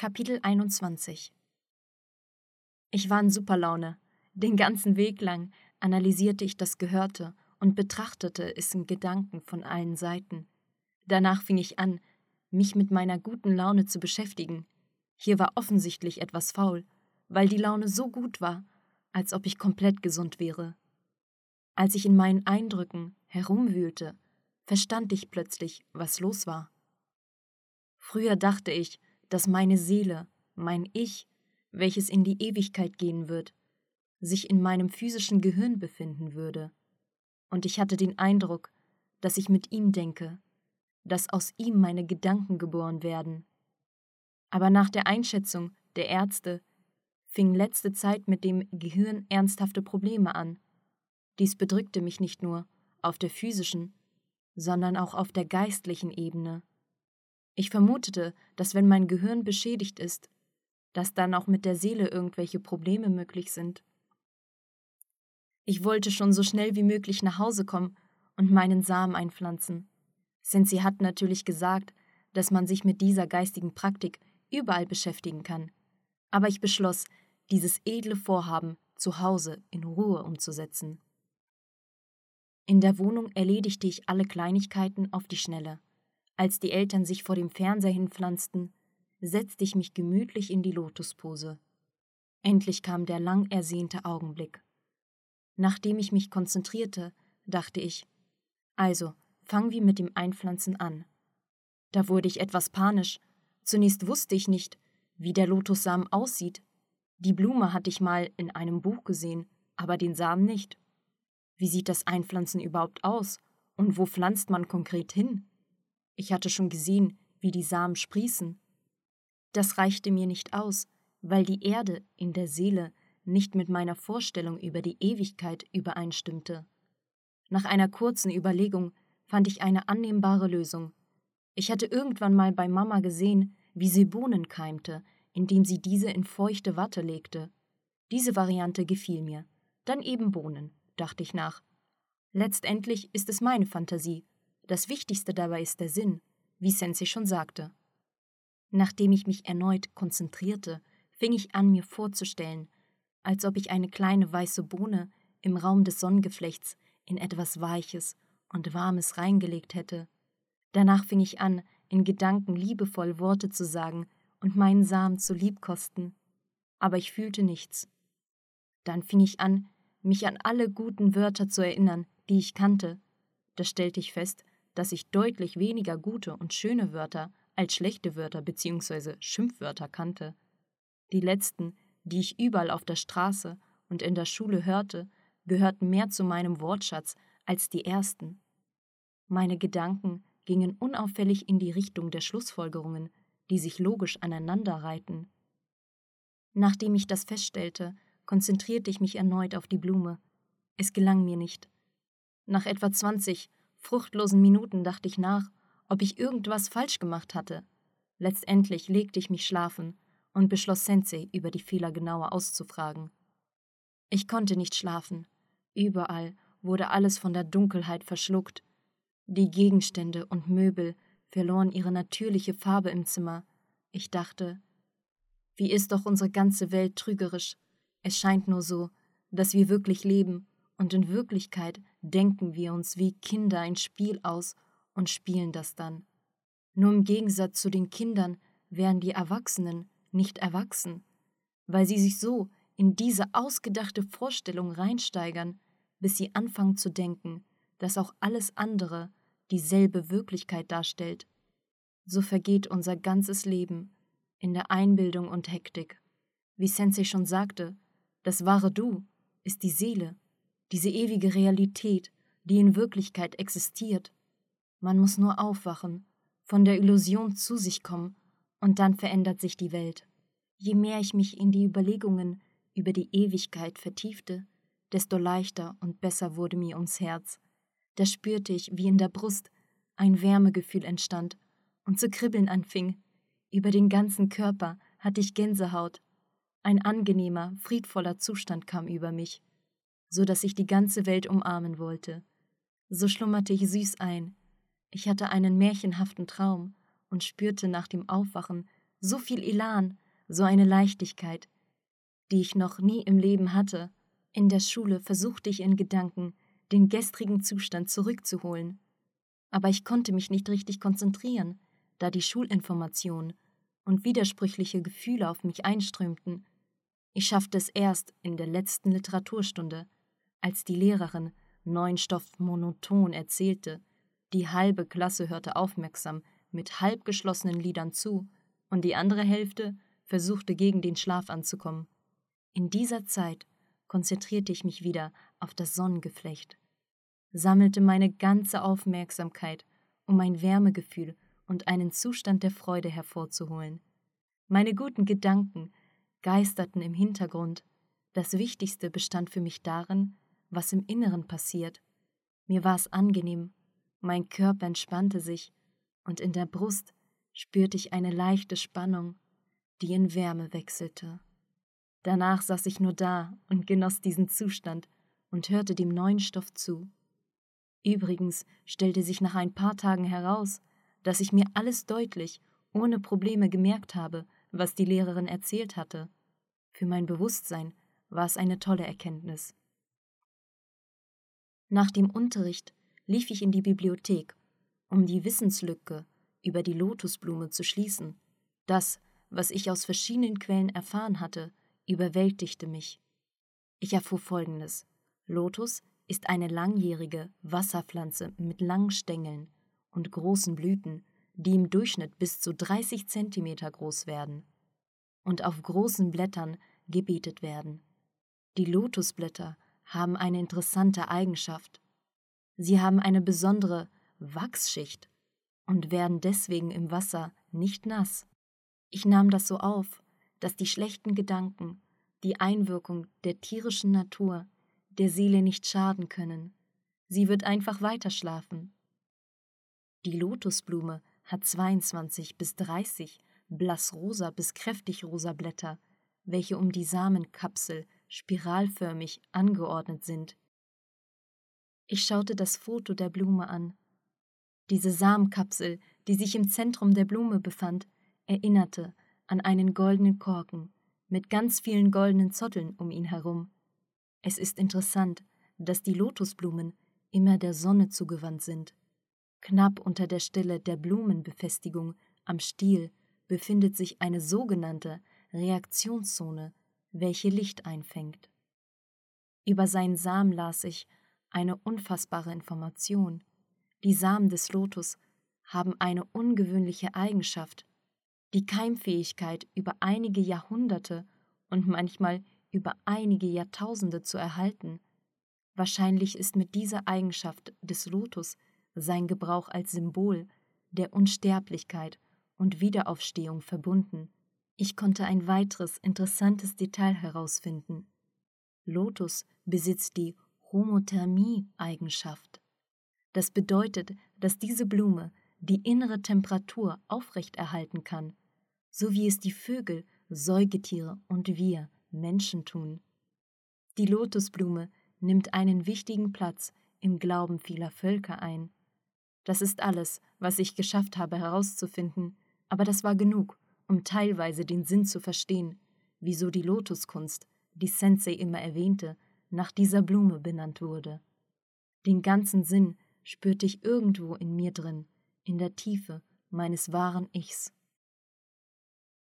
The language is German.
Kapitel 21 Ich war in Superlaune. Den ganzen Weg lang analysierte ich das Gehörte und betrachtete es in Gedanken von allen Seiten. Danach fing ich an, mich mit meiner guten Laune zu beschäftigen. Hier war offensichtlich etwas faul, weil die Laune so gut war, als ob ich komplett gesund wäre. Als ich in meinen Eindrücken herumwühlte, verstand ich plötzlich, was los war. Früher dachte ich, dass meine Seele, mein Ich, welches in die Ewigkeit gehen wird, sich in meinem physischen Gehirn befinden würde. Und ich hatte den Eindruck, dass ich mit ihm denke, dass aus ihm meine Gedanken geboren werden. Aber nach der Einschätzung der Ärzte fing letzte Zeit mit dem Gehirn ernsthafte Probleme an. Dies bedrückte mich nicht nur auf der physischen, sondern auch auf der geistlichen Ebene. Ich vermutete, dass wenn mein Gehirn beschädigt ist, dass dann auch mit der Seele irgendwelche Probleme möglich sind. Ich wollte schon so schnell wie möglich nach Hause kommen und meinen Samen einpflanzen. Sensi hat natürlich gesagt, dass man sich mit dieser geistigen Praktik überall beschäftigen kann. Aber ich beschloss, dieses edle Vorhaben zu Hause in Ruhe umzusetzen. In der Wohnung erledigte ich alle Kleinigkeiten auf die Schnelle. Als die Eltern sich vor dem Fernseher hinpflanzten, setzte ich mich gemütlich in die Lotuspose. Endlich kam der lang ersehnte Augenblick. Nachdem ich mich konzentrierte, dachte ich, also, fangen wir mit dem Einpflanzen an. Da wurde ich etwas panisch. Zunächst wusste ich nicht, wie der Lotussamen aussieht. Die Blume hatte ich mal in einem Buch gesehen, aber den Samen nicht. Wie sieht das Einpflanzen überhaupt aus? Und wo pflanzt man konkret hin? Ich hatte schon gesehen, wie die Samen sprießen. Das reichte mir nicht aus, weil die Erde in der Seele nicht mit meiner Vorstellung über die Ewigkeit übereinstimmte. Nach einer kurzen Überlegung fand ich eine annehmbare Lösung. Ich hatte irgendwann mal bei Mama gesehen, wie sie Bohnen keimte, indem sie diese in feuchte Watte legte. Diese Variante gefiel mir. Dann eben Bohnen, dachte ich nach. Letztendlich ist es meine Fantasie, das Wichtigste dabei ist der Sinn, wie Sensei schon sagte. Nachdem ich mich erneut konzentrierte, fing ich an, mir vorzustellen, als ob ich eine kleine weiße Bohne im Raum des Sonnengeflechts in etwas Weiches und Warmes reingelegt hätte. Danach fing ich an, in Gedanken liebevoll Worte zu sagen und meinen Samen zu liebkosten. Aber ich fühlte nichts. Dann fing ich an, mich an alle guten Wörter zu erinnern, die ich kannte. Da stellte ich fest, dass ich deutlich weniger gute und schöne Wörter als schlechte Wörter bzw. Schimpfwörter kannte. Die letzten, die ich überall auf der Straße und in der Schule hörte, gehörten mehr zu meinem Wortschatz als die ersten. Meine Gedanken gingen unauffällig in die Richtung der Schlussfolgerungen, die sich logisch aneinanderreihten. Nachdem ich das feststellte, konzentrierte ich mich erneut auf die Blume. Es gelang mir nicht. Nach etwa zwanzig fruchtlosen Minuten dachte ich nach, ob ich irgendwas falsch gemacht hatte. Letztendlich legte ich mich schlafen und beschloss Sensei über die Fehler genauer auszufragen. Ich konnte nicht schlafen. Überall wurde alles von der Dunkelheit verschluckt. Die Gegenstände und Möbel verloren ihre natürliche Farbe im Zimmer. Ich dachte, wie ist doch unsere ganze Welt trügerisch. Es scheint nur so, dass wir wirklich leben und in Wirklichkeit denken wir uns wie Kinder ein Spiel aus und spielen das dann. Nur im Gegensatz zu den Kindern wären die Erwachsenen nicht erwachsen, weil sie sich so in diese ausgedachte Vorstellung reinsteigern, bis sie anfangen zu denken, dass auch alles andere dieselbe Wirklichkeit darstellt. So vergeht unser ganzes Leben in der Einbildung und Hektik. Wie Sensei schon sagte, das wahre Du ist die Seele, diese ewige Realität, die in Wirklichkeit existiert. Man muss nur aufwachen, von der Illusion zu sich kommen, und dann verändert sich die Welt. Je mehr ich mich in die Überlegungen über die Ewigkeit vertiefte, desto leichter und besser wurde mir ums Herz. Da spürte ich, wie in der Brust ein Wärmegefühl entstand und zu kribbeln anfing. Über den ganzen Körper hatte ich Gänsehaut. Ein angenehmer, friedvoller Zustand kam über mich so dass ich die ganze Welt umarmen wollte. So schlummerte ich süß ein. Ich hatte einen märchenhaften Traum und spürte nach dem Aufwachen so viel Elan, so eine Leichtigkeit, die ich noch nie im Leben hatte. In der Schule versuchte ich in Gedanken, den gestrigen Zustand zurückzuholen. Aber ich konnte mich nicht richtig konzentrieren, da die Schulinformationen und widersprüchliche Gefühle auf mich einströmten. Ich schaffte es erst in der letzten Literaturstunde, als die Lehrerin neuen Stoff monoton erzählte. Die halbe Klasse hörte aufmerksam mit halb geschlossenen Lidern zu, und die andere Hälfte versuchte gegen den Schlaf anzukommen. In dieser Zeit konzentrierte ich mich wieder auf das Sonnengeflecht, sammelte meine ganze Aufmerksamkeit, um ein Wärmegefühl und einen Zustand der Freude hervorzuholen. Meine guten Gedanken geisterten im Hintergrund. Das Wichtigste bestand für mich darin, was im Inneren passiert. Mir war es angenehm, mein Körper entspannte sich, und in der Brust spürte ich eine leichte Spannung, die in Wärme wechselte. Danach saß ich nur da und genoss diesen Zustand und hörte dem neuen Stoff zu. Übrigens stellte sich nach ein paar Tagen heraus, dass ich mir alles deutlich, ohne Probleme gemerkt habe, was die Lehrerin erzählt hatte. Für mein Bewusstsein war es eine tolle Erkenntnis. Nach dem Unterricht lief ich in die Bibliothek, um die Wissenslücke über die Lotusblume zu schließen. Das, was ich aus verschiedenen Quellen erfahren hatte, überwältigte mich. Ich erfuhr Folgendes. Lotus ist eine langjährige Wasserpflanze mit langen Stängeln und großen Blüten, die im Durchschnitt bis zu 30 Zentimeter groß werden und auf großen Blättern gebietet werden. Die Lotusblätter haben eine interessante Eigenschaft. Sie haben eine besondere Wachsschicht und werden deswegen im Wasser nicht nass. Ich nahm das so auf, dass die schlechten Gedanken, die Einwirkung der tierischen Natur, der Seele nicht schaden können. Sie wird einfach weiterschlafen. Die Lotusblume hat 22 bis 30 blassrosa bis kräftig rosa Blätter, welche um die Samenkapsel spiralförmig angeordnet sind. Ich schaute das Foto der Blume an. Diese Samenkapsel, die sich im Zentrum der Blume befand, erinnerte an einen goldenen Korken mit ganz vielen goldenen Zotteln um ihn herum. Es ist interessant, dass die Lotusblumen immer der Sonne zugewandt sind. Knapp unter der Stelle der Blumenbefestigung am Stiel befindet sich eine sogenannte Reaktionszone, welche Licht einfängt. Über seinen Samen las ich eine unfassbare Information. Die Samen des Lotus haben eine ungewöhnliche Eigenschaft, die Keimfähigkeit über einige Jahrhunderte und manchmal über einige Jahrtausende zu erhalten. Wahrscheinlich ist mit dieser Eigenschaft des Lotus sein Gebrauch als Symbol der Unsterblichkeit und Wiederaufstehung verbunden. Ich konnte ein weiteres interessantes Detail herausfinden. Lotus besitzt die Homothermie-Eigenschaft. Das bedeutet, dass diese Blume die innere Temperatur aufrechterhalten kann, so wie es die Vögel, Säugetiere und wir Menschen tun. Die Lotusblume nimmt einen wichtigen Platz im Glauben vieler Völker ein. Das ist alles, was ich geschafft habe herauszufinden, aber das war genug, um teilweise den Sinn zu verstehen, wieso die Lotuskunst, die Sensei immer erwähnte, nach dieser Blume benannt wurde. Den ganzen Sinn spürte ich irgendwo in mir drin, in der Tiefe meines wahren Ichs.